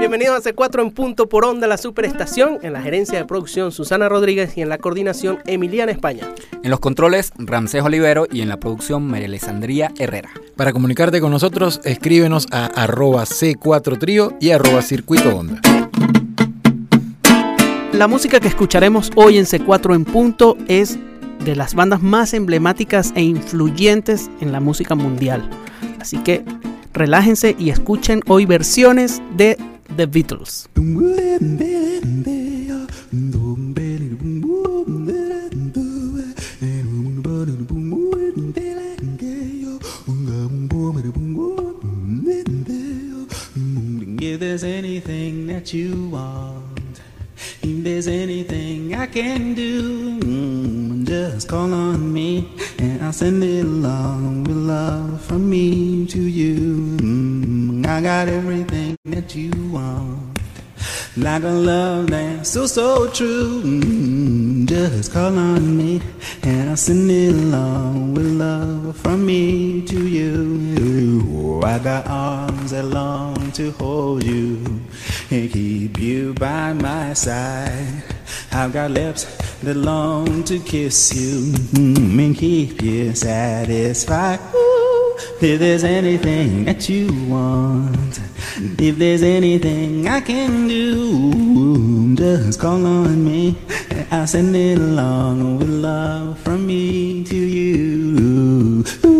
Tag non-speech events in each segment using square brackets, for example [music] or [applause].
Bienvenidos a C4 en punto por onda, la superestación, en la gerencia de producción Susana Rodríguez y en la coordinación Emiliana España. En los controles Ramsés Olivero y en la producción María Alessandría Herrera. Para comunicarte con nosotros, escríbenos a arroba C4Trío y arroba Circuito Onda. La música que escucharemos hoy en C4 en punto es de las bandas más emblemáticas e influyentes en la música mundial. Así que relájense y escuchen hoy versiones de The Beatles. If there's anything that you want, if there's anything I can do, mm, just call on me and I'll send it along with love from me to you. Mm, I got everything that you want. Like a love that's so, so true. Mm, just call on me and I'll send it along with love from me to you. I got arms that long to hold you and keep you by my side. I've got lips that long to kiss you mm, and keep you satisfied. Ooh, if there's anything that you want, if there's anything I can do, just call on me. I'll send it along with love from me to you. I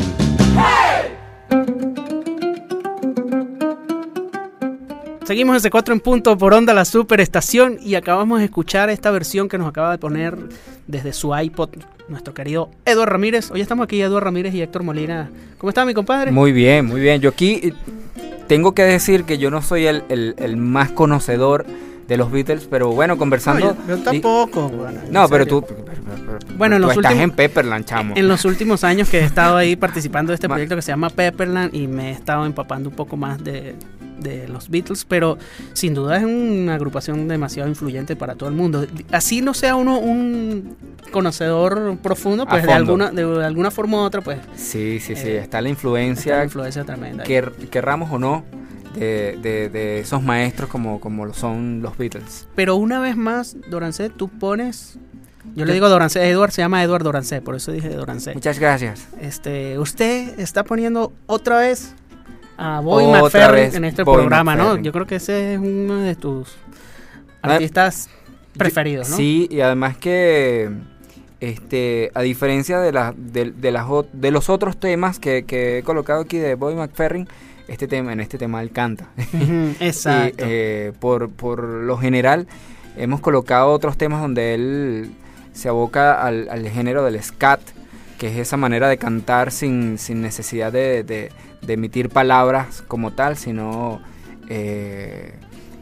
Seguimos en C4 en punto por onda, la superestación, y acabamos de escuchar esta versión que nos acaba de poner desde su iPod nuestro querido Eduardo Ramírez. Hoy estamos aquí, Eduardo Ramírez y Héctor Molina. ¿Cómo está mi compadre? Muy bien, muy bien. Yo aquí tengo que decir que yo no soy el- el más conocedor de los Beatles, pero bueno, conversando... No, yo, yo tampoco. bueno, No, pero tú, pero- pero- pero Bueno, en tú los estás últimos- en Pepperland, chamo. En los últimos años que he estado ahí participando de este proyecto que se llama Pepperland y me he estado empapando un poco más de, de los Beatles, pero sin duda es una agrupación demasiado influyente para todo el mundo. Así no sea uno un conocedor profundo, pues de alguna, de alguna forma u otra, pues Sí, sí, sí, Eh, está la está influencia, una influencia tremenda. quer- querramos o no, de, de- de esos maestros como, como lo son los Beatles. Pero una vez más, Dorancé, tú pones... Yo le digo Dorancé, Edward se llama Edward Dorancé, por eso dije Dorancé. Muchas gracias. Este, usted está poniendo otra vez a Boy McFerrin en este Boy programa, ¿no? Yo creo que ese es uno de tus Ah, artistas preferidos, ¿no? Sí, y además que, este, a diferencia de, la, de, de las, de los otros temas que, que he colocado aquí de Boy McFerrin, este tema, en este tema él canta. [laughs] Exacto. Y, eh, por, por lo general, hemos colocado otros temas donde él se aboca al, al género del scat, que es esa manera de cantar sin, sin necesidad de, de- de emitir palabras como tal, sino eh,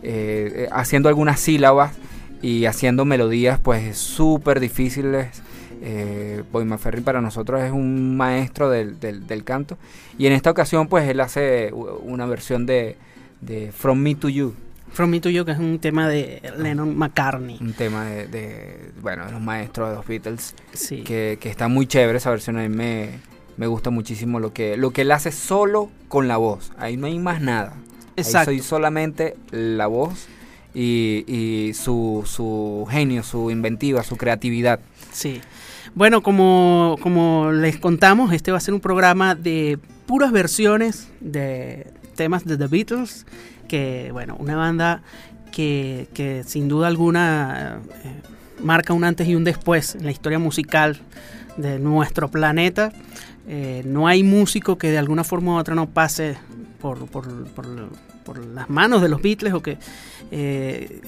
eh, haciendo algunas sílabas y haciendo melodías pues súper difíciles. Eh, Boy McFerrin para nosotros es un maestro del, del- del canto y en esta ocasión pues él hace una versión de, de From Me to You, From Me to You, que es un tema de Lennon McCartney. un tema de, de, bueno, de los maestros de los Beatles Sí. que, que está muy chévere esa versión a mí me, me gusta muchísimo lo que, lo que él hace solo con la voz, ahí no hay más nada. Ahí Exacto. soy solamente la voz y, y su, su genio, su inventiva, su creatividad. Sí. Bueno, como, como les contamos, este va a ser un programa de puras versiones de temas de The Beatles, que bueno, una banda que, que sin duda alguna eh, marca un antes y un después en la historia musical de nuestro planeta. Eh, no hay músico que de alguna forma u otra no pase por, por, por, las manos de los Beatles o que, eh,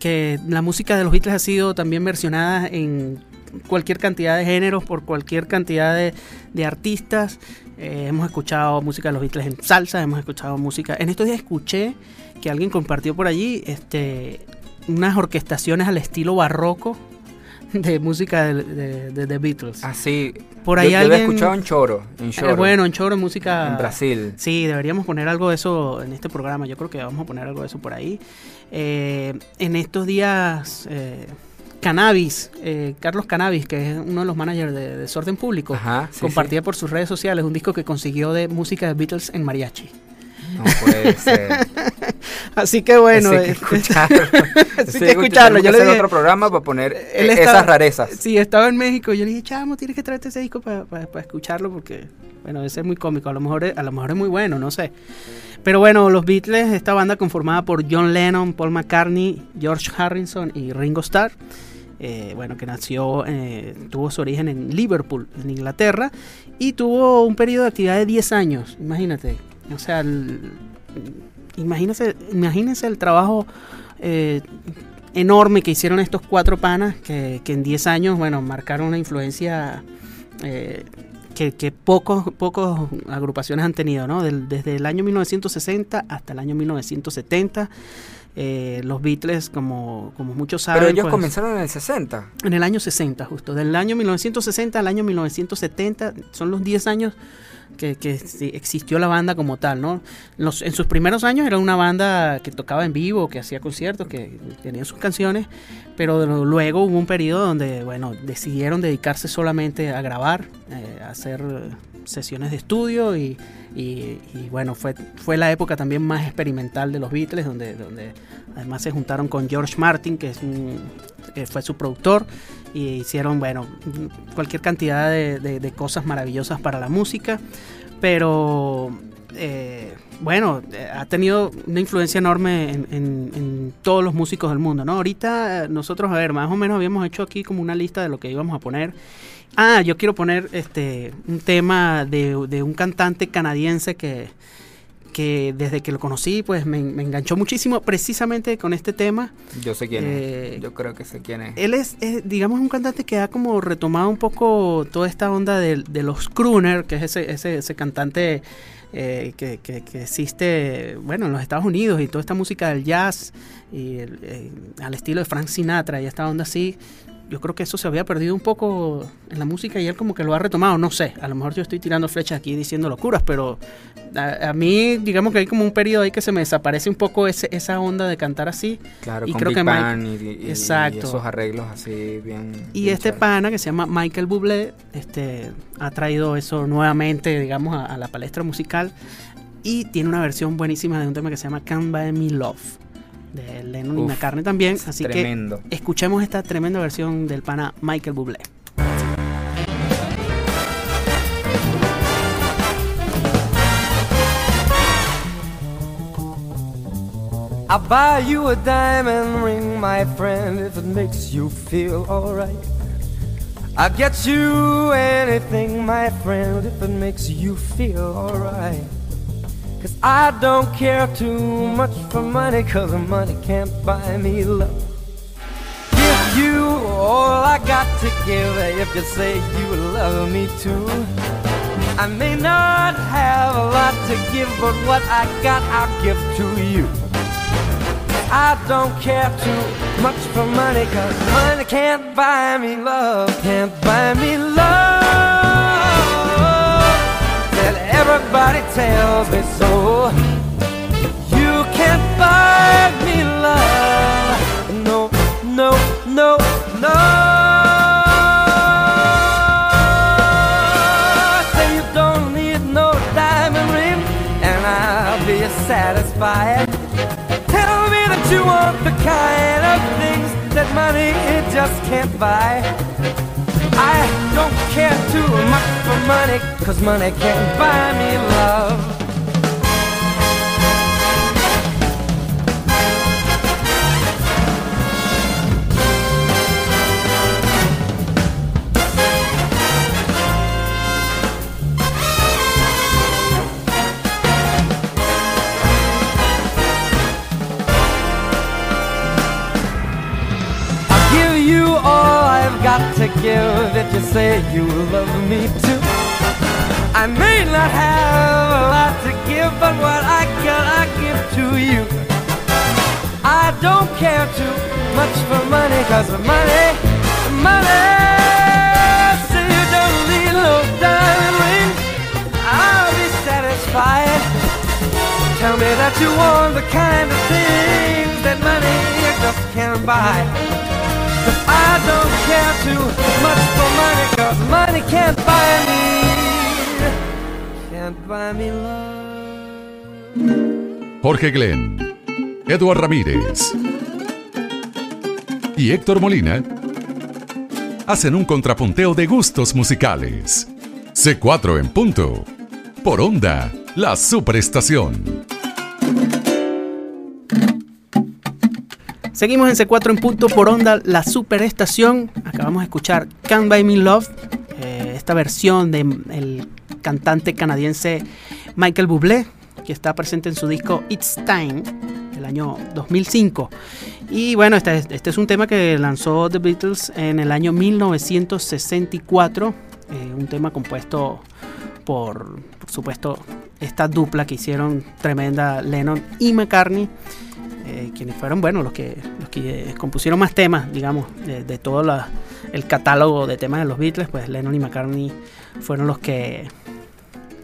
que la música de los Beatles ha sido también versionada en cualquier cantidad de géneros, por cualquier cantidad de, de artistas. Eh, hemos escuchado música de los Beatles en salsa, hemos escuchado música. En estos días escuché que alguien compartió por allí este, unas orquestaciones al estilo barroco de música de, de, Beatles. Así. Por ahí yo, yo había alguien- escuchado en Choro. En Eh, Choro. bueno, en Choro, música. En Brasil. Sí, deberíamos poner algo de eso en este programa. Yo creo que vamos a poner algo de eso por ahí. Eh, en estos días, eh, Cannabis, eh, Carlos Cannabis, que es uno de los managers de Desorden Público, Ajá, sí, compartía por sus redes sociales un disco que consiguió de música de Beatles en mariachi. No puede [laughs] ser. Así que bueno, Ese hay que este- escucharlo. [laughs] Sí, Ese que escucharlo. Yo que le hacer dije- otro programa para poner Él eh, estaba- esas rarezas. Sí, estaba en México. Yo le dije, chamo, tienes que traerte ese disco para escucharlo porque, bueno, debe ser muy cómico. A lo, mejor es, a lo mejor es muy bueno, no sé. Pero bueno, los Beatles, esta banda conformada por John Lennon, Paul McCartney, George Harrison y Ringo Starr. Eh, bueno, que nació, eh, tuvo su origen en Liverpool, en Inglaterra, y tuvo un periodo de actividad de 10 años, imagínate. O sea, el- imagínense, el trabajo eh, enorme que hicieron estos cuatro panas que, en 10 años, bueno, marcaron una influencia que, que pocos, pocos agrupaciones han tenido, ¿no? Desde el año 1960 hasta el año 1970. Eh, los Beatles, como, como muchos saben, Pero ellos pues, comenzaron en el 60. en el año 60, justo. Del año 1960 al año 1970 son los 10 años que, existió la banda como tal, ¿no? Los- en sus primeros años era una banda que tocaba en vivo, que hacía conciertos, que tenía sus canciones, pero luego hubo un periodo donde, bueno, decidieron dedicarse solamente a grabar, eh, a hacer sesiones de estudio y, bueno, fue, fue la época también más experimental de los Beatles, donde, donde además se juntaron con George Martin, que es que fue su productor, y hicieron, bueno, cualquier cantidad de, cosas maravillosas para la música, pero eh, bueno, eh, ha tenido una influencia enorme en, en- en todos los músicos del mundo, ¿no? Ahorita eh, nosotros, a ver, más o menos habíamos hecho aquí como una lista de lo que íbamos a poner. Ah, yo quiero poner este un tema de, de un cantante canadiense que, que desde que lo conocí, pues me, me enganchó muchísimo precisamente con este tema. Yo sé quién Eh, es. Yo creo que sé quién es. Él es, es, digamos, un cantante que ha como retomado un poco toda esta onda de, de los crooner, que es ese, ese, ese cantante eh, que, que- que existe, bueno, en los Estados Unidos y toda esta música del jazz y el- eh, al estilo de Frank Sinatra y esta onda así. Yo creo que eso se había perdido un poco en la música y él como que lo ha retomado, no sé, a lo mejor yo estoy tirando flechas aquí diciendo locuras, pero a, a mí digamos que hay como un periodo ahí que se me desaparece un poco ese, esa onda de cantar así. Claro, y con creo Big que Mike- Band y, y- y Exacto. esos arreglos así bien. Y bien este pana que se llama Michael Bublé este, ha traído eso nuevamente, digamos, a, a la palestra musical y tiene una versión buenísima de un tema que se llama Can't Buy Me Love de Lennon y Uf, McCartney también. Así tremendo. que escuchemos esta tremenda versión del pana Michael Bublé. I'll buy you a diamond ring, my friend, if it makes you feel alright. I'll get you anything, my friend, if it makes you feel alright. Cause I don't care too much for money, cause money can't buy me love. Give you all I got to give if you say you love me too. I may not have a lot to give, but what I got I'll give to you. I don't care too much for money, cause money can't buy me love, can't buy me love. Everybody tells me so. You can't buy me love, no, no, no, no. Say you don't need no diamond ring, and I'll be satisfied. Tell me that you want the kind of things that money it just can't buy. I don't care too much for money, cause money can't buy me love. Give if you say you love me too. I may not have a lot to give, but what I got, I give to you. I don't care too much for money, cause money, money. So you don't need no diamond ring, I'll be satisfied. Tell me that you want the kind of things that money just can't buy. Don't care too much for money, cause money can't buy me. Can't buy me love. Jorge Glenn, Eduard Ramírez y Héctor Molina hacen un contrapunteo de gustos musicales. C4 en punto. Por onda, la superestación. Seguimos en C4 en punto por onda, la superestación. Acabamos de escuchar Can't Buy Me Love, eh, esta versión del cantante canadiense Michael Bublé, que está presente en su disco It's Time del año 2005. Y bueno, este, es- este es un tema que lanzó The Beatles en el año 1964, eh, un tema compuesto por, por supuesto, esta dupla que hicieron tremenda Lennon y McCartney quienes fueron, bueno, los que, los que eh, compusieron más temas, digamos, de, de todo la- el catálogo de temas de los Beatles, pues Lennon y McCartney fueron los que,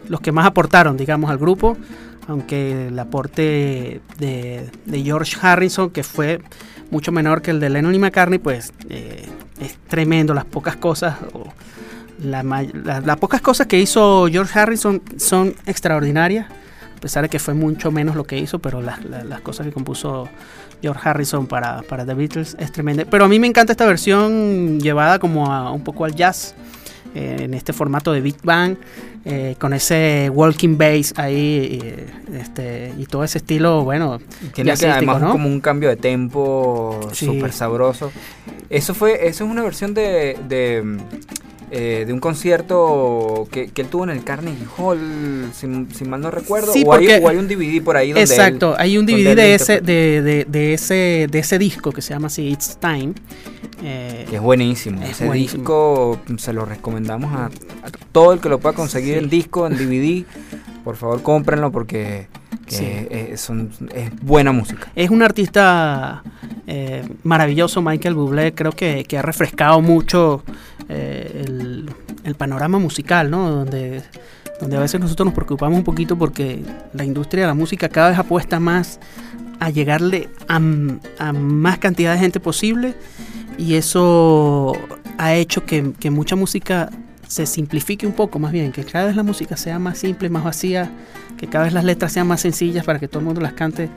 los que más aportaron, digamos, al grupo, aunque el aporte de, de George Harrison, que fue mucho menor que el de Lennon y McCartney, pues eh, es tremendo, las pocas cosas... o la may- la- las pocas cosas que hizo George Harrison son extraordinarias, a pesar de que fue mucho menos lo que hizo, pero las, las- las cosas que compuso George Harrison para, para The Beatles es tremenda. Pero a mí me encanta esta versión llevada como a, un poco al jazz, eh, en este formato de Big Bang, eh, con ese walking bass ahí, eh, este, y todo ese estilo, bueno, Tiene que además ¿no? como un cambio de tempo Sí. súper sabroso. Eso fue, eso es una versión de, de, eh, de un concierto que, que él tuvo en el Carnegie Hall, si, si mal no recuerdo. Sí, o, hay, porque- o hay un DVD por ahí donde él- Exacto, hay un DVD de ese, de, de- de ese, de ese disco que se llama así It's Time. eh, que es buenísimo. Es Ese buenísimo. disco se lo recomendamos a, a todo el que lo pueda conseguir Sí. en disco, en DVD. Por favor, cómprenlo porque que, Sí. son, es buena música. Es un artista eh, maravilloso, Michael Bublé. Creo que, que ha refrescado mucho eh, el, el panorama musical, ¿no? Donde, donde a veces nosotros nos preocupamos un poquito porque la industria de la música cada vez apuesta más a llegarle a, a más cantidad de gente posible y eso ha hecho que, que mucha música se simplifique un poco más bien, que cada vez la música sea más simple, más vacía, que cada vez las letras sean más sencillas para que todo el mundo las cante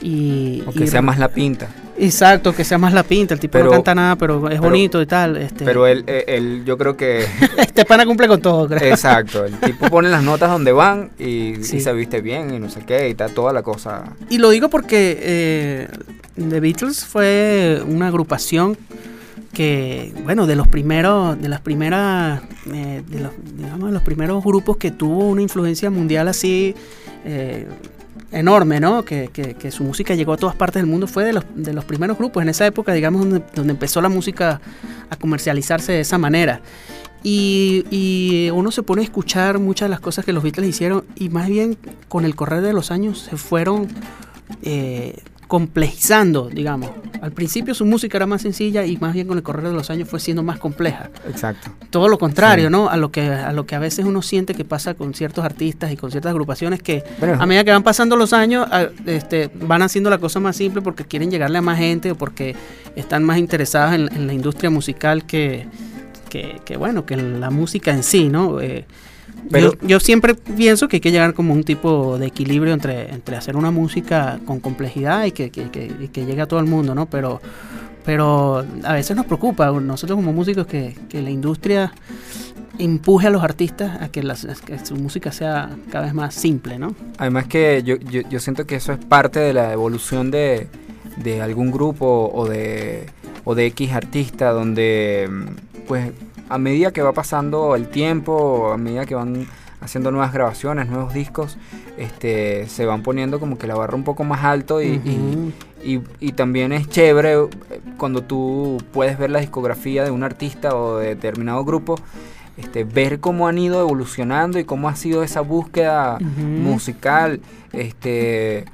y, O que y- sea más la pinta. exacto, que sea más la pinta, el tipo Pero- no canta nada, pero es pero- bonito y tal, este Pero él, él, él- yo creo que [laughs] este pana cumple con todo, creo. Exacto, el tipo pone las notas donde van y, y Sí. se viste bien y no sé qué y está toda la cosa. Y lo digo porque eh, The Beatles fue una agrupación que, bueno, de los primeros, de las primeras, eh, de los, digamos, los primeros grupos que tuvo una influencia mundial así eh, enorme, ¿no? Que, que- su música llegó a todas partes del mundo, fue de los, de los primeros grupos en esa época, digamos, donde, donde empezó la música a comercializarse de esa manera. Y, y uno se pone a escuchar muchas de las cosas que los Beatles hicieron y más bien con el correr de los años se fueron eh, complejizando, digamos. Al principio su música era más sencilla y más bien con el correr de los años fue siendo más compleja. Exacto. Todo lo contrario, Sí. ¿no? A lo, que, a lo que a veces uno siente que pasa con ciertos artistas y con ciertas agrupaciones que a medida que van pasando los años a- este, van haciendo la cosa más simple porque quieren llegarle a más gente o porque están más interesadas en, en la industria musical que, que, que, bueno, que en la música en sí, ¿no? Eh, Pero- yo, yo siempre pienso que hay que llegar como un tipo de equilibrio entre, entre hacer una música con complejidad y que, que, que- llegue a todo el mundo, ¿no? Pero, pero a veces nos preocupa, nosotros como músicos, que, que la industria empuje a los artistas a que, las- a que su música sea cada vez más simple, ¿no? Además que yo, yo, yo siento que eso es parte de la evolución de, de algún grupo o de, o de X artista, donde pues a medida que va pasando el tiempo, a medida que van haciendo nuevas grabaciones, nuevos discos, este, se van poniendo como que la barra un poco más alto y, y- y, y también es chévere eh, cuando tú puedes ver la discografía de un artista o de determinado grupo, este, ver cómo han ido evolucionando y cómo ha sido esa búsqueda musical, este,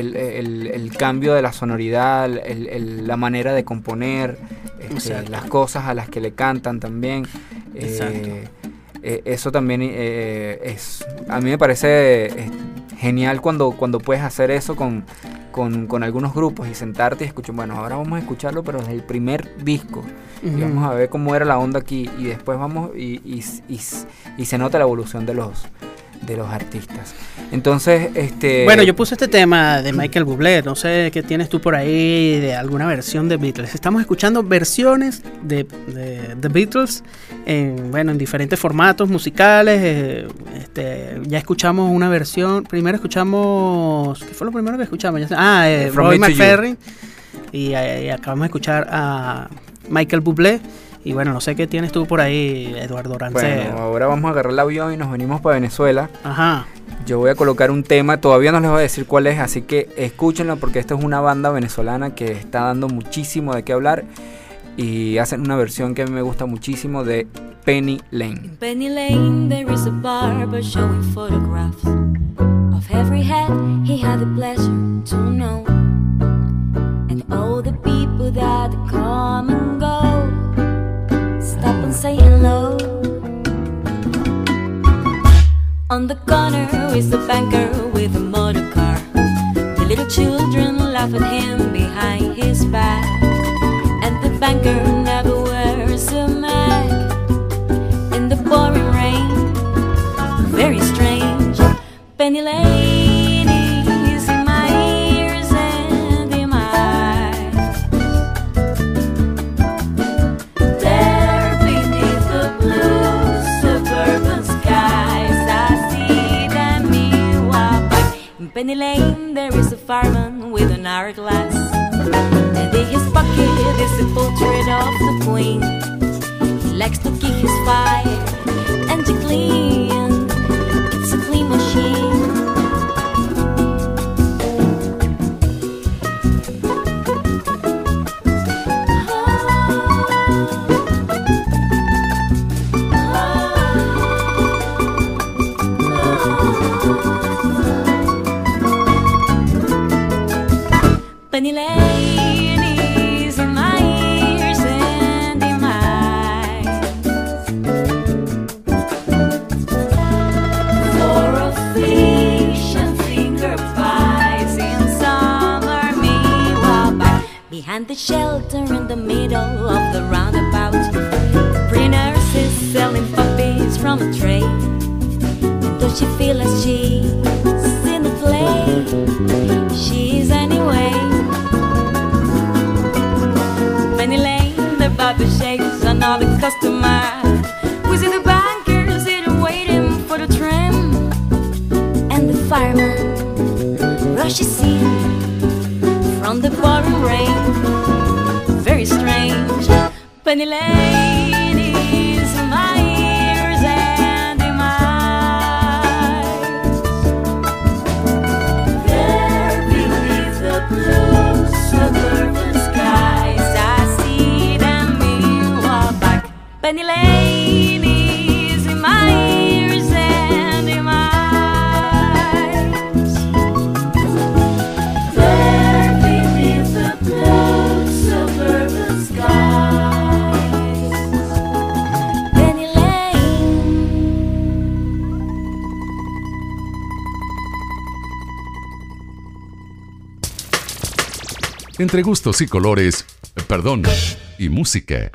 el, el- el cambio de la sonoridad, el- la manera de componer, este, las cosas a las que le cantan también. eh, Exacto. eh, eso también eh, es, a mí me parece eh, genial cuando, cuando puedes hacer eso con, con, con algunos grupos y sentarte y escuchar, bueno, ahora vamos a escucharlo, pero desde el primer disco. Y vamos a ver cómo era la onda aquí y después vamos y, y, y- y se nota la evolución de los de los artistas. Entonces, este Bueno, yo puse este tema de Michael Bublé, no sé qué tienes tú por ahí de alguna versión de Beatles. Estamos escuchando versiones de, de The Beatles en, bueno, en diferentes formatos musicales. eh, este, ya escuchamos una versión, primero escuchamos, ¿qué fue lo primero que escuchamos? Ah, eh, Roy. McFerrin y, eh, y acabamos de escuchar a Michael Bublé. Y bueno, no sé qué tienes tú por ahí, Eduardo Rancero. bueno, ahora vamos a agarrar el avión y nos venimos para Venezuela. Ajá. Yo voy a colocar un tema, todavía no les voy a decir cuál es, así que escúchenlo porque esta es una banda venezolana que está dando muchísimo de qué hablar y hacen una versión que a mí me gusta muchísimo de Penny Lane. In Penny Lane, there is a barber showing photographs of every head he had the pleasure to know, and all the people that come and go. Hello. On the corner is the banker with a motor car. The little children laugh at him behind his back, and the banker never wears a mask in the pouring rain. Very strange. Penny Lane Penny Lane, there is a fireman with an hourglass. And in his pocket is a portrait of the Queen. He likes to kick his fire and to clean. Entre gustos y colores, perdón, y música.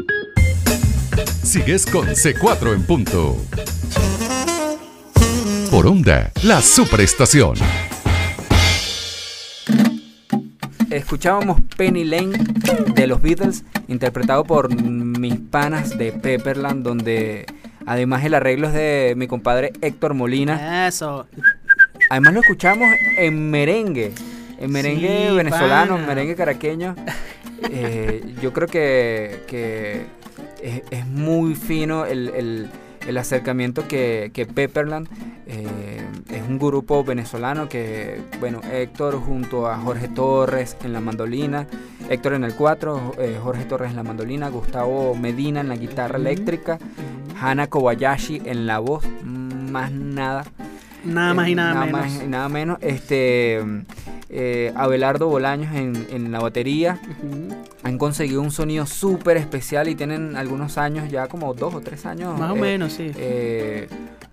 Sigues con C4 en punto. Por Onda, la superestación. Escuchábamos Penny Lane de los Beatles, interpretado por mis panas de Pepperland, donde además el arreglo es de mi compadre Héctor Molina. Eso. Además lo escuchamos en merengue, en merengue Sí, venezolano, pana. en merengue caraqueño. [laughs] Eh, yo creo que, que es, es muy fino el, el- el acercamiento que, que Pepperland eh, es un grupo venezolano que, bueno, Héctor junto a Jorge Torres en la mandolina, Héctor en el 4, Jorge Torres en la mandolina, Gustavo Medina en la guitarra eléctrica, Hana Kobayashi en la voz, más nada. Nada más y Eh, nada, menos. más y nada menos. Este, eh, Abelardo Bolaños en, en la batería. Han conseguido un sonido súper especial y tienen algunos años, ya como dos o tres años. Más o eh, menos, sí. eh,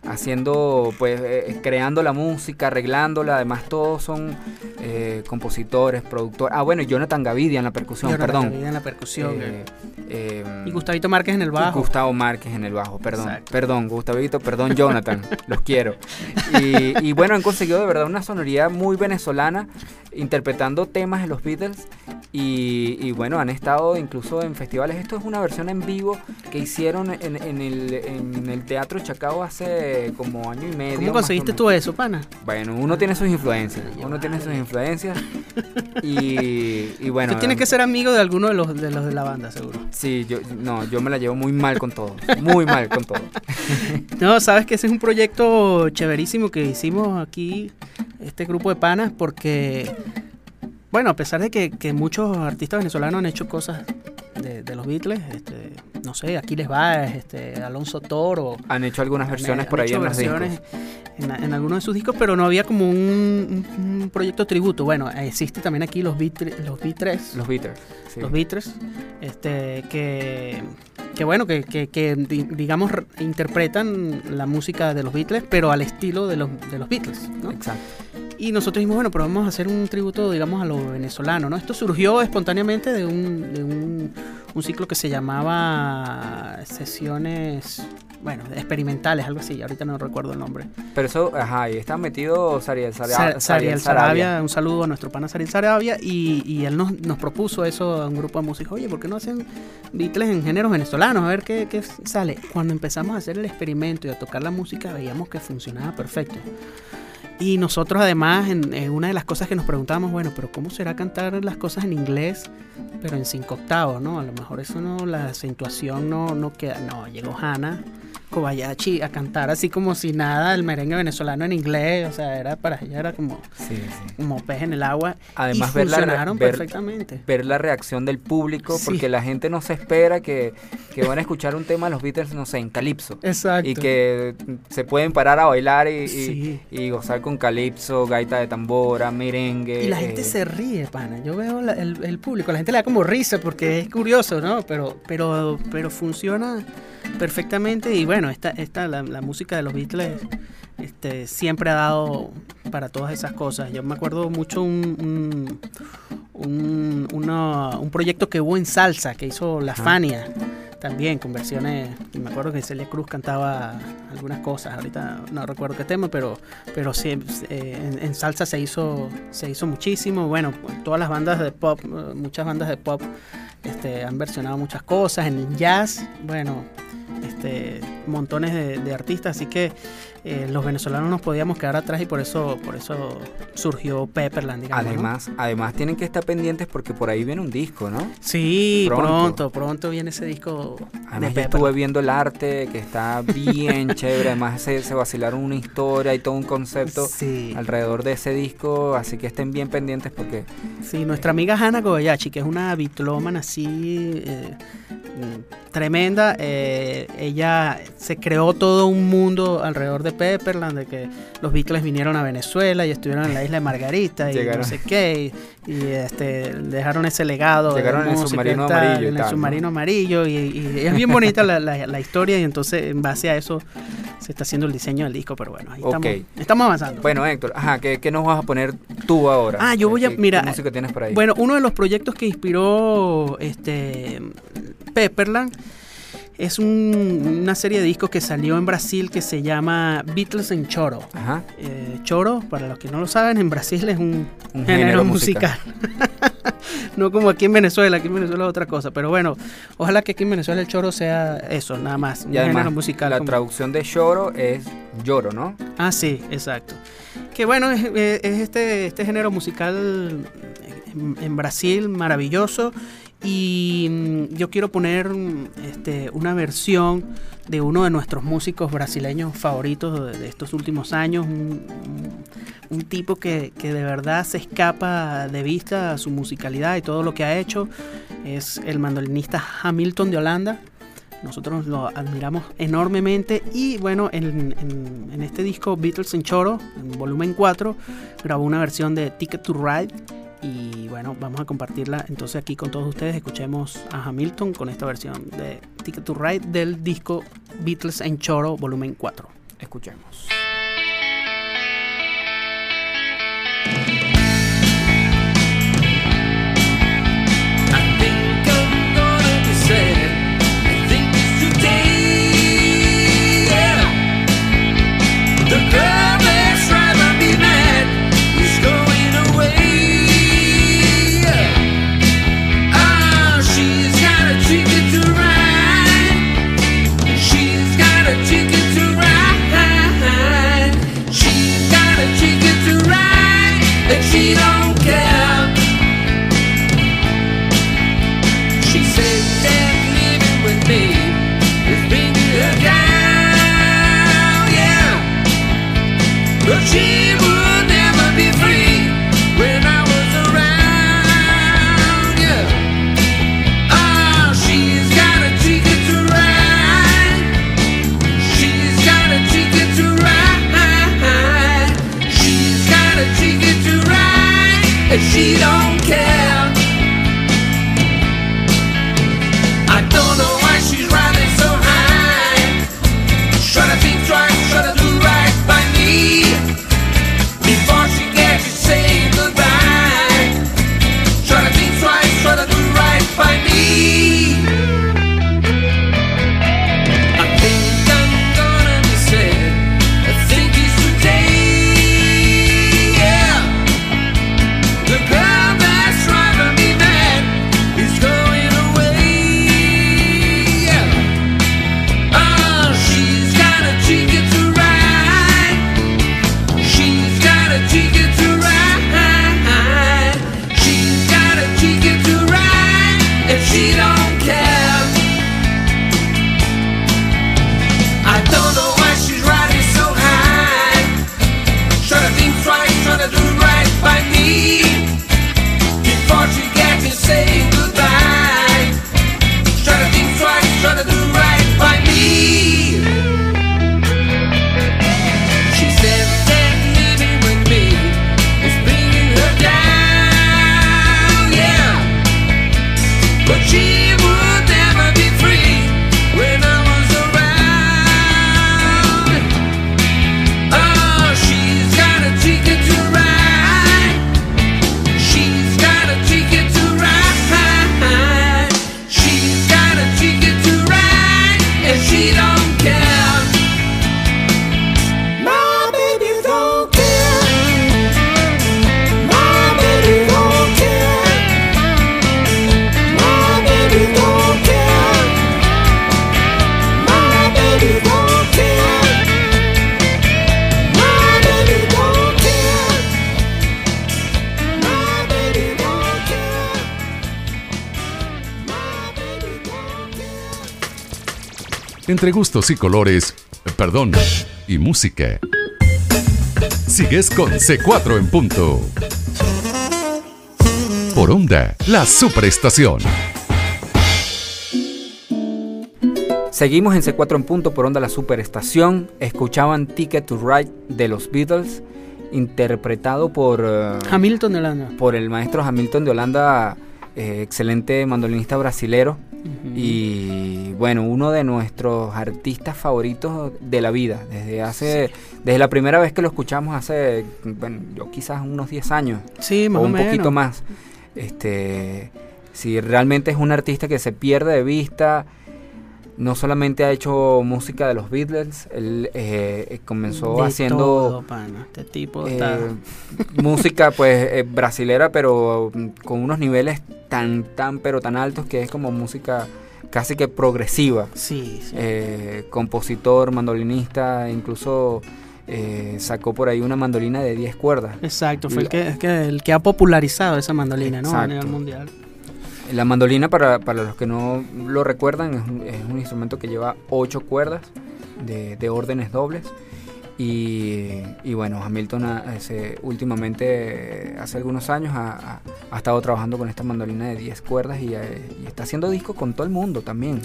haciendo, pues, eh, creando la música, arreglándola. Además, todos son eh, compositores, productores. Ah, bueno, y Jonathan Gavidia en la percusión, Jonathan perdón. Gavidia en la percusión. Eh, eh, y Gustavito Márquez en el bajo. Gustavo Márquez en el bajo, perdón. Exacto. Perdón, Gustavito, perdón, Jonathan. [laughs] los quiero. Y, y bueno, han conseguido de verdad una sonoridad muy venezolana, interpretando temas de los Beatles. Y, y bueno, han estado incluso en festivales. Esto es una versión en vivo que hicieron en, en el, en el Teatro Chacao hace como año y medio. ¿Cómo conseguiste tú eso, pana? Bueno, uno tiene sus influencias. Uno tiene sus influencias. [laughs] Y, y bueno. tú tienes que ser amigo de alguno de los de, los de la banda, seguro. Sí, yo, no, yo me la llevo muy mal con todo. Muy mal con todo. [laughs] No, sabes que ese es un proyecto chéverísimo que hicimos aquí, este grupo de panas, porque, bueno, a pesar de que, que muchos artistas venezolanos han hecho cosas de, de los Beatles, este, no sé, aquí les va, este, Alonso Toro. Han hecho algunas versiones han por ahí en los discos. En, en algunos de sus discos, pero no había como un, un- un proyecto tributo. Bueno, existe también aquí los Beatles, los Beatles, Los Beatles. sí. los Beatles, este, que, que bueno, que, que- que, di- digamos re- interpretan la música de los Beatles, pero al estilo de los, de los Beatles, ¿no? Exacto. Y nosotros dijimos, bueno, pero vamos a hacer un tributo, digamos, a lo venezolano, ¿no? Esto surgió espontáneamente de un, de un, un ciclo que se llamaba Sesiones, bueno, experimentales, algo así, ahorita no recuerdo el nombre. Pero eso, ajá, y está metido Sariel Sarabia. Sa- Sariel Sarabia, un saludo a nuestro pana Sariel Sarabia, y, y él nos, nos propuso eso a un grupo de músicos, oye, ¿por qué no hacen Beatles en géneros venezolanos? A ver qué, qué sale. Cuando empezamos a hacer el experimento y a tocar la música, veíamos que funcionaba perfecto. Y nosotros además, en, en una de las cosas que nos preguntábamos, bueno, pero ¿cómo será cantar las cosas en inglés, pero en cinco octavos, ¿no? A lo mejor eso no, la acentuación no, no queda. No, llegó Hannah Kobayashi a cantar así como si nada el merengue venezolano en inglés, o sea, era para ella era como, Sí, sí. como pez en el agua. Además, y ver la re- funcionaron ver- perfectamente. Ver la reacción del público, Sí. porque la gente no se espera que, que van a escuchar un tema de los Beatles, no sé, en calipso. Exacto. Y que se pueden parar a bailar y, y- y gozar con calipso, gaita de tambora, merengue. Y la gente eh, se ríe, pana. Yo veo la- el, el público, la gente le da como risa porque es curioso, ¿no? Pero, pero, pero funciona perfectamente. Y bueno, esta, esta la, la música de los Beatles este, siempre ha dado para todas esas cosas. Yo me acuerdo mucho un, un, un, una- un proyecto que hubo en salsa que hizo La. Fania. También con versiones, me acuerdo que Celia Cruz cantaba algunas cosas, ahorita no recuerdo qué tema, pero, pero sí, eh, en, salsa se hizo, se hizo muchísimo. Bueno, todas las bandas de pop, eh, muchas bandas de pop este, han versionado muchas cosas. En jazz, bueno, este, montones de, de artistas, así que eh, los venezolanos nos podíamos quedar atrás y por eso, por eso surgió Pepperland, digamos. ¿no? Además, además tienen que estar pendientes porque por ahí viene un disco, ¿no? Sí, Pronto. pronto, pronto, viene ese disco de Además, yo estuve viendo el arte que está bien [laughs] chévere. Además, se, se vacilaron una historia y todo un concepto Sí. alrededor de ese disco. Así que estén bien pendientes porque Sí, nuestra amiga Hannah Kobayashi, que es una bitlómana así eh, mm, tremenda, eh, ella se creó todo un mundo alrededor de Pepperland, de que los Beatles vinieron a Venezuela y estuvieron en la isla de Margarita y Llegaron. no sé qué, y, y, este, dejaron ese legado. de Llegaron en el submarino tal, amarillo y En el tal, ¿no? submarino amarillo, y, y es bien bonita la, la- la historia, y entonces en base a eso se está haciendo el diseño del disco, pero bueno, ahí Ok. estamos, estamos avanzando. Bueno, Héctor, ajá, ¿qué, qué nos vas a poner tú ahora? Ah, yo voy a- ¿Qué- mira, ¿Qué música tienes por ahí? Bueno, uno de los proyectos que inspiró este Pepperland Es un- una serie de discos que salió en Brasil que se llama Beatles en Choro. Ajá. Eh, choro, para los que no lo saben, en Brasil es un, Un género, género musical. [laughs] no como aquí en Venezuela, aquí en Venezuela es otra cosa. Pero bueno, ojalá que aquí en Venezuela el choro sea eso, nada más. Un Y además, género musical. la como- traducción de lloro es lloro, ¿no? Ah, sí, exacto. Que bueno, es, es- es este, este género musical en, en Brasil maravilloso. Y mm, yo quiero poner mm, este, una versión de uno de nuestros músicos brasileños favoritos de, estos últimos años. Un, tipo que, que de verdad se escapa de vista su musicalidad y todo lo que ha hecho. Es el mandolinista Hamilton de Holanda. Nosotros lo admiramos enormemente y bueno, en, en- en este disco Beatles en Choro, en volumen 4, grabó una versión de Ticket to Ride y bueno, vamos a compartirla entonces aquí con todos ustedes. Escuchemos a Hamilton con esta versión de Ticket to Ride del disco Beatles en Choro, volumen 4. Escuchemos. Entre gustos y colores, perdón, y música. Sigues con C4 en punto. Por onda, la superestación. Seguimos en C4 en punto por onda la superestación. Escuchaban Ticket to Ride de los Beatles, interpretado por, eh, Hamilton de Holanda. por el maestro Hamilton de Holanda, eh, excelente mandolinista brasilero. Y bueno, uno de nuestros artistas favoritos de la vida, desde hace, desde la primera vez que lo escuchamos hace, bueno, yo quizás unos 10 años Sí, más o o, un menos. poquito más. Este, si realmente es un artista que se pierde de vista, no solamente ha hecho música de los Beatles, él eh, eh, comenzó De haciendo todo, pana. Este tipo eh, está... música pues eh, brasilera, pero mm, con unos niveles tan, tan, pero tan altos que es como música casi que progresiva. Sí, sí. Eh, compositor, mandolinista, incluso eh, sacó por ahí una mandolina de 10 cuerdas. Exacto, fue el que, el que, el que ha popularizado esa mandolina, ¿no? A nivel mundial. La mandolina, para, para los que no lo recuerdan, es un, instrumento que lleva 8 cuerdas de, de órdenes dobles. Y, bueno, Hamilton ha- se- últimamente, hace algunos años, ha, estado trabajando con esta mandolina de 10 cuerdas y, eh, y está haciendo discos con todo el mundo también.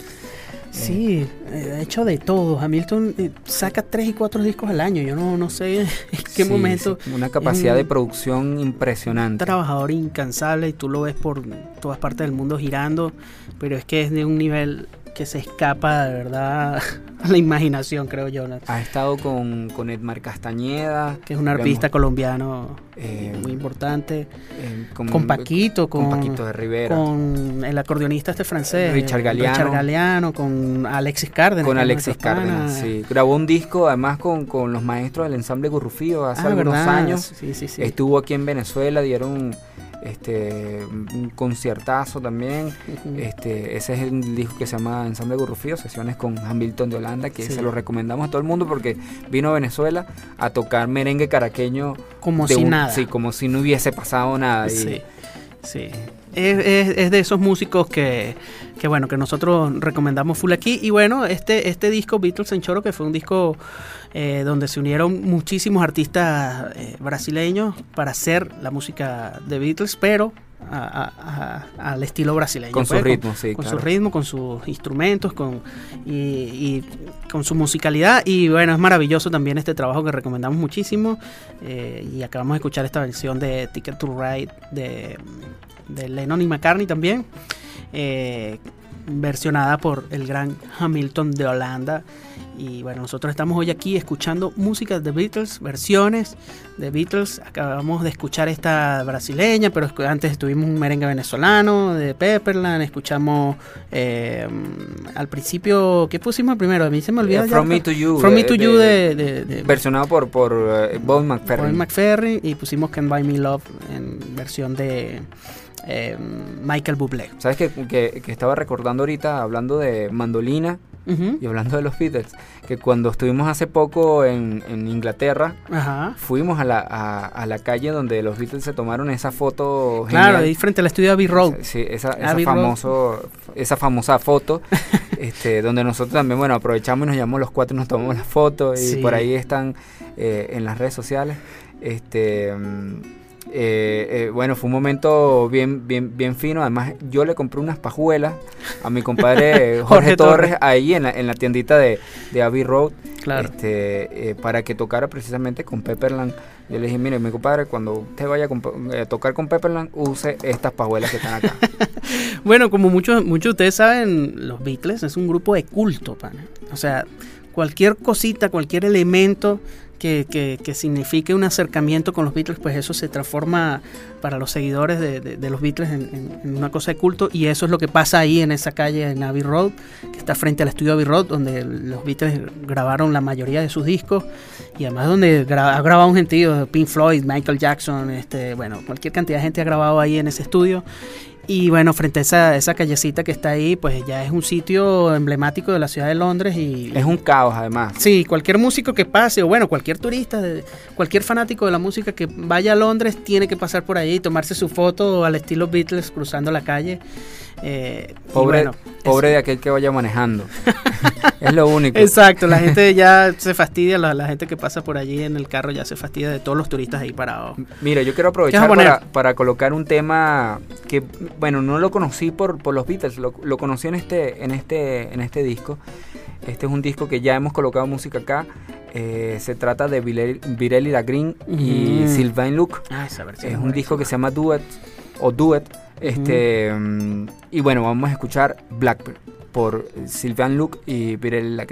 Sí, eh, ha hecho de todo. Hamilton eh, saca tres y cuatro discos al año. Yo no, no sé [laughs] en qué Sí, momento. sí, una capacidad un- de producción impresionante. trabajador incansable y tú lo ves por todas partes del mundo girando, pero es que es de un nivel que se escapa de verdad a [laughs] la imaginación, creo yo. Ha estado con, con Edmar Castañeda. Que es un hemos- colombiano eh, muy importante. eh, Con Paquito, con, con Paquito de Rivera. con el acordeonista este francés, Richard Galliano. Richard Galeano, con Alexis Cárdenas. Con Alexis. Cárdenas, sí. Grabó un disco además con, con los maestros del ensamble Gurrufío hace Ah, algunos ¿verdad? años. Sí, sí, sí. Estuvo aquí en Venezuela, dieron este un conciertazo también. Este, ese es el disco que se llama Ensamble Gurrufío, sesiones con Hamilton de Holanda, que Sí. se lo recomendamos a todo el mundo porque vino a Venezuela a tocar merengue caraqueño Como si un- nada. Sí, como si no hubiese pasado nada. y- Sí, sí. Es, es- es de esos músicos que, que, bueno, que nosotros recomendamos full aquí. Y bueno, este, este disco, Beatles en Choro, que fue un disco eh, donde se unieron muchísimos artistas eh, brasileños para hacer la música de Beatles, pero a- a- a- al estilo brasileño. Con su pues, ritmo, sí, Con claro. su ritmo, con sus instrumentos, con, y, y con su musicalidad. Y bueno, es maravilloso también este trabajo que recomendamos muchísimo. Eh, y acabamos de escuchar esta versión de Ticket to Ride de, de Lennon y McCartney también. eh, versionada por el gran Hamilton de Holanda. Y bueno, nosotros estamos hoy aquí escuchando música de Beatles, versiones de Beatles. Acabamos de escuchar esta brasileña, pero antes tuvimos un merengue venezolano de Pepperland. Escuchamos eh, al principio, ¿qué pusimos primero? A mí se me olvidó. Eh, ya. From Me to You. From Me de- to de- You de, Versionado por, por eh, Bob McFerrin. Paul McFerrin y pusimos Can Buy Me Love en versión de eh, Michael Bublé. ¿Sabes que, que, que estaba recordando ahorita, hablando de mandolina y hablando de los Beatles, que cuando estuvimos hace poco en, en Inglaterra, Ajá. fuimos a la, a, a la calle donde los Beatles se tomaron esa foto Claro, genial. ahí frente al estudio Abbey Road. Sí, esa, Road. famoso, esa famosa foto, [laughs] este, donde nosotros también, bueno, aprovechamos y nos llamamos los cuatro y nos tomamos la foto, y Sí. por ahí están eh, en las redes sociales. Este, eh, eh, bueno, fue un momento bien, bien, bien fino. Además, yo le compré unas pajuelas a mi compadre [laughs] Jorge, Jorge Torres, Torres. ahí en la, en la tiendita de, de Abbey Road Claro. este, eh, para que tocara precisamente con Pepperland. Yo le dije, mire, mi compadre, cuando usted vaya a tocar con Pepperland, use estas pajuelas que están acá. [laughs] Bueno, como muchos, muchos de ustedes saben, los Beatles es un grupo de culto, pana. O sea, cualquier cosita, cualquier elemento que, que, que signifique un acercamiento con los Beatles, pues eso se transforma para los seguidores de, de- de los Beatles en, en- en una cosa de culto. Y eso es lo que pasa ahí en esa calle en Abbey Road, que está frente al estudio Abbey Road, donde los Beatles grabaron la mayoría de sus discos. Y además donde gra- ha grabado un gentío, Pink Floyd, Michael Jackson, este, bueno, cualquier cantidad de gente ha grabado ahí en ese estudio. Y bueno, frente a esa, esa callecita que está ahí, pues ya es un sitio emblemático de la ciudad de Londres y... es un caos, además. Sí, cualquier músico que pase, o bueno, cualquier turista, cualquier fanático de la música que vaya a Londres tiene que pasar por ahí, tomarse su foto al estilo Beatles cruzando la calle. Eh, Pobre, bueno, pobre eso- de aquel que vaya manejando. [laughs] es lo único. Exacto, la gente ya [laughs] se fastidia, la, la gente que pasa por allí en el carro ya se fastidia de todos los turistas ahí parados. Mira, yo quiero ¿Qué vas a aprovechar para, para colocar un tema que, bueno, no lo conocí por, por los Beatles, lo, lo conocí en este, en, este, en este disco. Este es un disco que ya hemos colocado música acá. Eh, se trata de Virelli, Virelli da Green y. Sylvain Luc. Ah, esa versión Es un disco que se llama Duet o Duet. Este, mm, y bueno, vamos a escuchar Blackbird por Sylvain Luc y Virelli da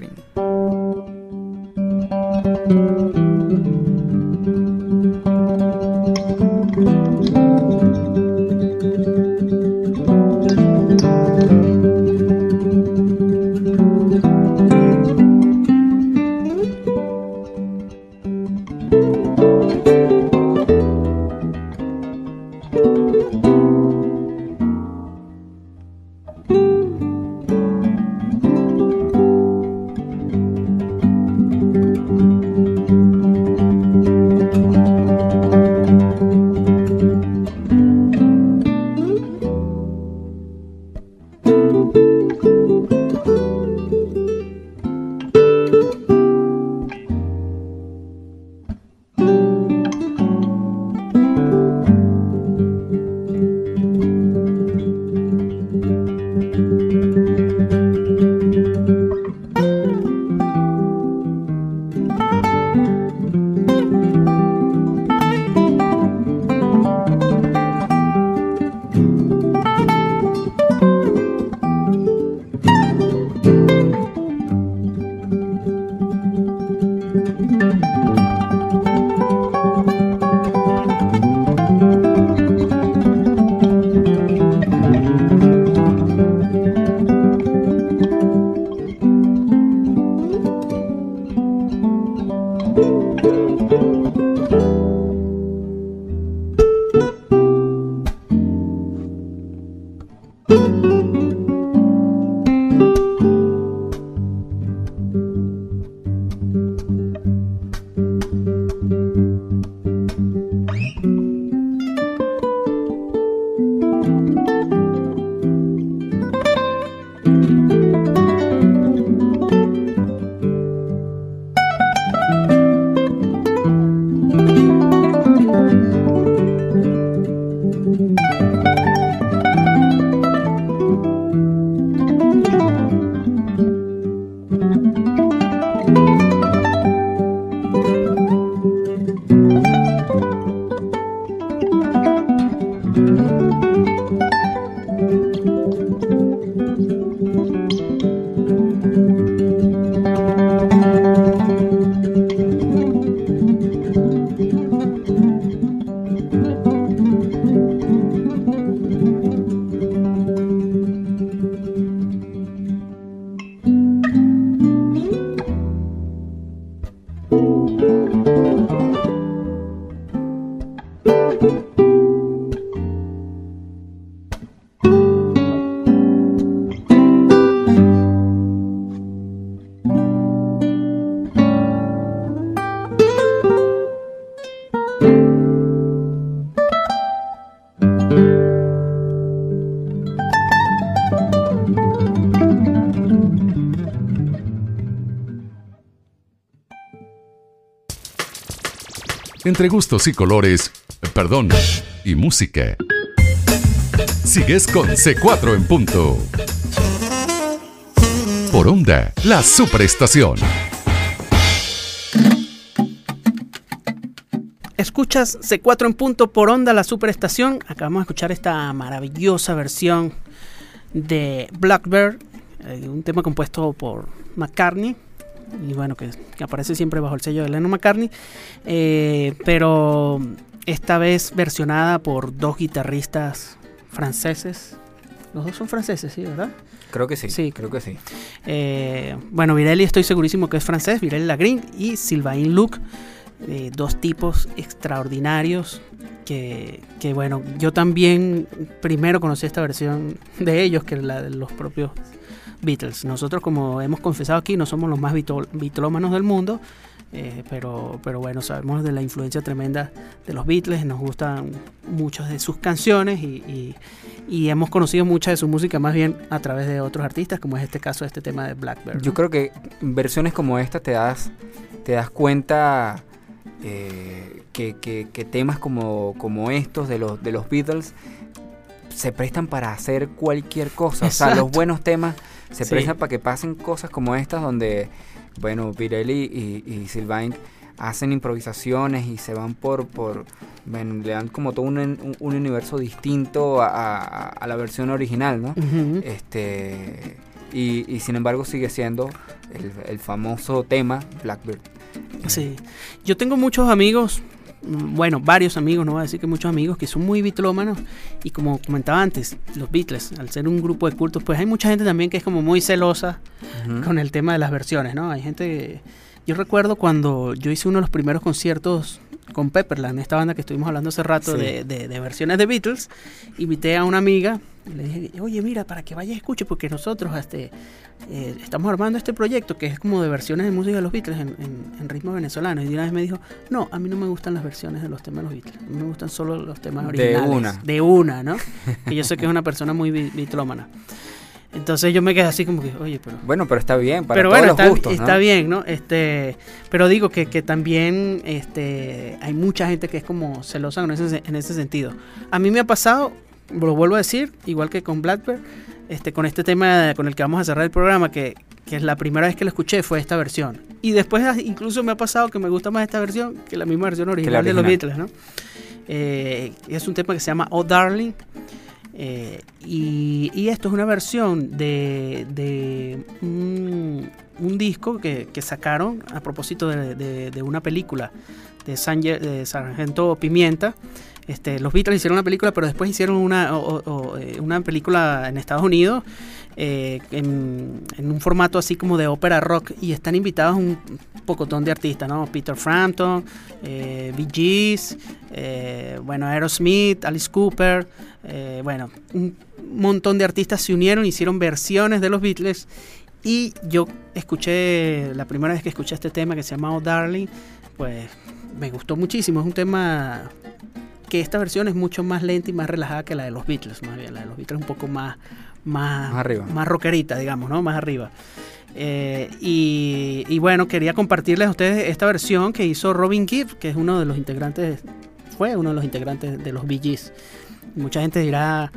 entre gustos y colores, perdón, y música. Sigues con C4 en punto. Por onda, la superestación. Escuchas C4 en punto por onda la superestación. Acabamos de escuchar esta maravillosa versión de Blackbird, eh, un tema compuesto por McCartney. Y bueno, que, que aparece siempre bajo el sello de Lennon McCartney. eh, pero esta vez versionada por dos guitarristas franceses. Los dos son franceses, sí, ¿verdad? Creo que sí. Sí. creo que sí. Eh, bueno, Virelli estoy segurísimo que es francés, Virelli Lagrin y Sylvain Luc, eh, dos tipos extraordinarios que, que, bueno, yo también primero conocí esta versión de ellos que la de los propios Beatles. Nosotros, como hemos confesado aquí, no somos los más bitlómanos del mundo, eh, pero, pero bueno, sabemos de la influencia tremenda de los Beatles, nos gustan muchas de sus canciones y, y- y hemos conocido mucha de su música más bien a través de otros artistas, como es este caso de este tema de Blackbird. Yo creo que versiones como esta te das, te das cuenta eh, que, que- que temas como, como estos de los, de los Beatles se prestan para hacer cualquier cosa. O sea, los buenos temas se Sí. prestan para que pasen cosas como estas donde, bueno, Pirelli y, y Sylvain hacen improvisaciones y se van por, por bueno, le dan como todo un, un- un universo distinto a, a- a la versión original, ¿no? Este y, y sin embargo sigue siendo el, el famoso tema Blackbird. Sí, yo tengo muchos amigos, bueno, varios amigos, no voy a decir que muchos amigos, que son muy bitlómanos y como comentaba antes, los Beatles, al ser un grupo de cultos, pues hay mucha gente también que es como muy celosa con el tema de las versiones, ¿no? Hay gente, yo recuerdo cuando yo hice uno de los primeros conciertos con Pepperland, esta banda que estuvimos hablando hace rato Sí. de, de- de versiones de Beatles, invité a una amiga y le dije, oye, mira, para que vayas y escuche, porque nosotros este, eh, estamos armando este proyecto que es como de versiones de música de los Beatles en, en- en ritmo venezolano. Y de una vez me dijo, no, a mí no me gustan las versiones de los temas de los Beatles, a mí me gustan solo los temas De originales. una. De una, ¿no? que yo sé que es una persona muy bi- bitlómana. Entonces yo me quedé así como que, oye, pero Bueno, pero está bien, para pero todos bueno, los está, gustos, ¿no? está bien, ¿no? Este, pero digo que, que también este, hay mucha gente que es como celosa en ese, en ese sentido. A mí me ha pasado, lo vuelvo a decir, igual que con Blackbird, este, con este tema con el que vamos a cerrar el programa, que, que es la primera vez que lo escuché fue esta versión. Y después ah, incluso me ha pasado que me gusta más esta versión que la misma versión original, de los original. Beatles, ¿no? Eh, es un tema que se llama Oh Darling. Eh, y, esto es una versión de, de un, disco que, sacaron a propósito de, una película de, de Sargento Pimienta. Este, los Beatles hicieron una película, pero después hicieron una, eh, una película en Estados Unidos eh, en, un formato así como de ópera rock y están invitados un pocotón de artistas, ¿no? Peter Frampton, eh, Bee Gees, eh, bueno, Aerosmith, Alice Cooper, eh, bueno, un montón de artistas se unieron, hicieron versiones de los Beatles y yo escuché, la primera vez que escuché este tema que se llama Oh Darling, pues me gustó muchísimo, es un tema que esta versión es mucho más lenta y más relajada que la de los Beatles, más bien, la de los Beatles un poco más, más, Más arriba. más rockerita, digamos, ¿no? Más arriba. Eh, y, y bueno, quería compartirles a ustedes esta versión que hizo Robin Gibb, que es uno de los integrantes, fue uno de los integrantes de los Bee Gees. Mucha gente dirá...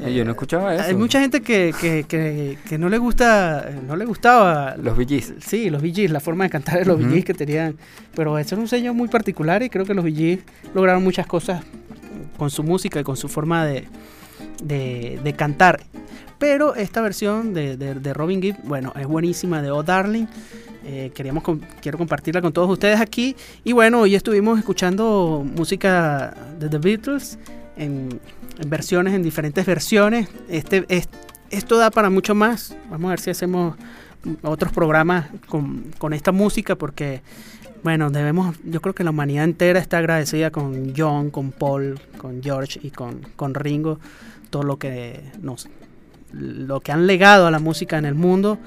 Eh, Yo no escuchaba eso. Hay mucha gente que, que, que, que no le gusta, no le gustaba Los Bee Gees. Sí, los Bee Gees, la forma de cantar de los. Bee Gees que tenían. Pero eso es un sello muy particular y creo que los Bee Gees lograron muchas cosas con su música y con su forma de, de, cantar. Pero esta versión de, de- Robin Gibb, bueno, es buenísima de Oh Darling. Eh, queríamos quiero compartirla con todos ustedes aquí. Y bueno, hoy estuvimos escuchando música de The Beatles en, en versiones, en diferentes versiones. Este, es- esto da para mucho más. Vamos a ver si hacemos otros programas con, con esta música porque bueno debemos yo creo que la humanidad entera está agradecida con John con Paul con George y con, con Ringo todo lo que nos lo que han legado a la música en el mundo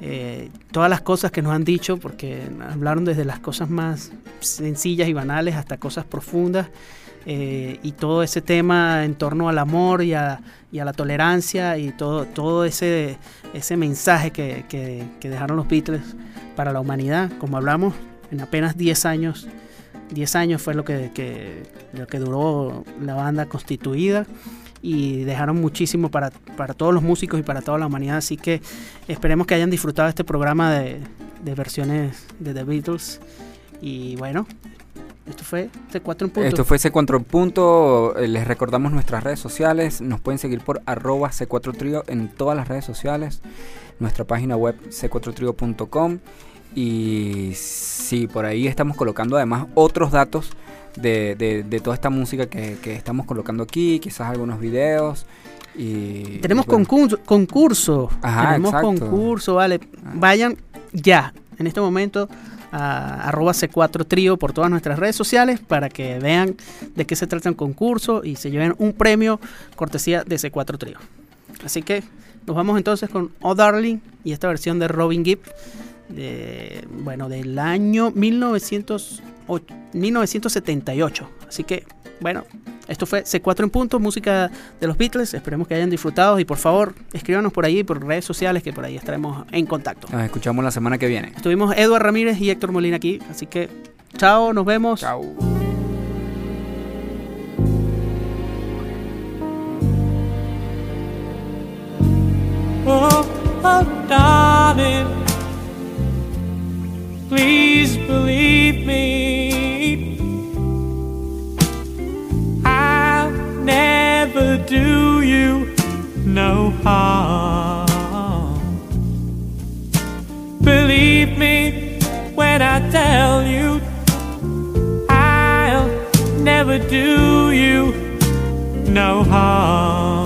eh, todas las cosas que nos han dicho porque hablaron desde las cosas más sencillas y banales hasta cosas profundas eh, y todo ese tema en torno al amor y a, y a la tolerancia y todo, todo ese, ese mensaje que, que- que dejaron los Beatles para la humanidad, como hablamos, en apenas 10 años 10 años fue lo que, que- lo que duró la banda constituida y dejaron muchísimo para, para todos los músicos y para toda la humanidad. Así que esperemos que hayan disfrutado este programa de, de versiones de The Beatles. Y bueno, esto fue C4 en punto. Esto fue C4 en punto. eh, Les recordamos nuestras redes sociales. Nos pueden seguir por arroba C4 Trío en todas las redes sociales. Nuestra página web c4trio.com. Y sí, por ahí estamos colocando además otros datos de, de- de toda esta música que, que estamos colocando aquí. Quizás algunos videos. Y, Tenemos y bueno, concurso, concurso. Ajá, Tenemos exacto. concurso, vale. Vayan ya, en este momento, a arroba C4 Trío por todas nuestras redes sociales para que vean de qué se trata el concurso y se lleven un premio cortesía de C4 Trío. Así que nos vamos entonces con Oh Darling y esta versión de Robin Gibb, de, bueno, del año 1908 1978. Así que, bueno, esto fue C4 en punto, música de los Beatles. Esperemos que hayan disfrutado y por favor escríbanos por ahí, por redes sociales, que por ahí estaremos en contacto. Nos escuchamos la semana que viene. Estuvimos Eduard Ramírez y Héctor Molina aquí, así que chao, nos vemos. Chao. Oh, oh, darling, please believe me. I'll never do you no harm. Believe me when I tell you I'll never do you no harm.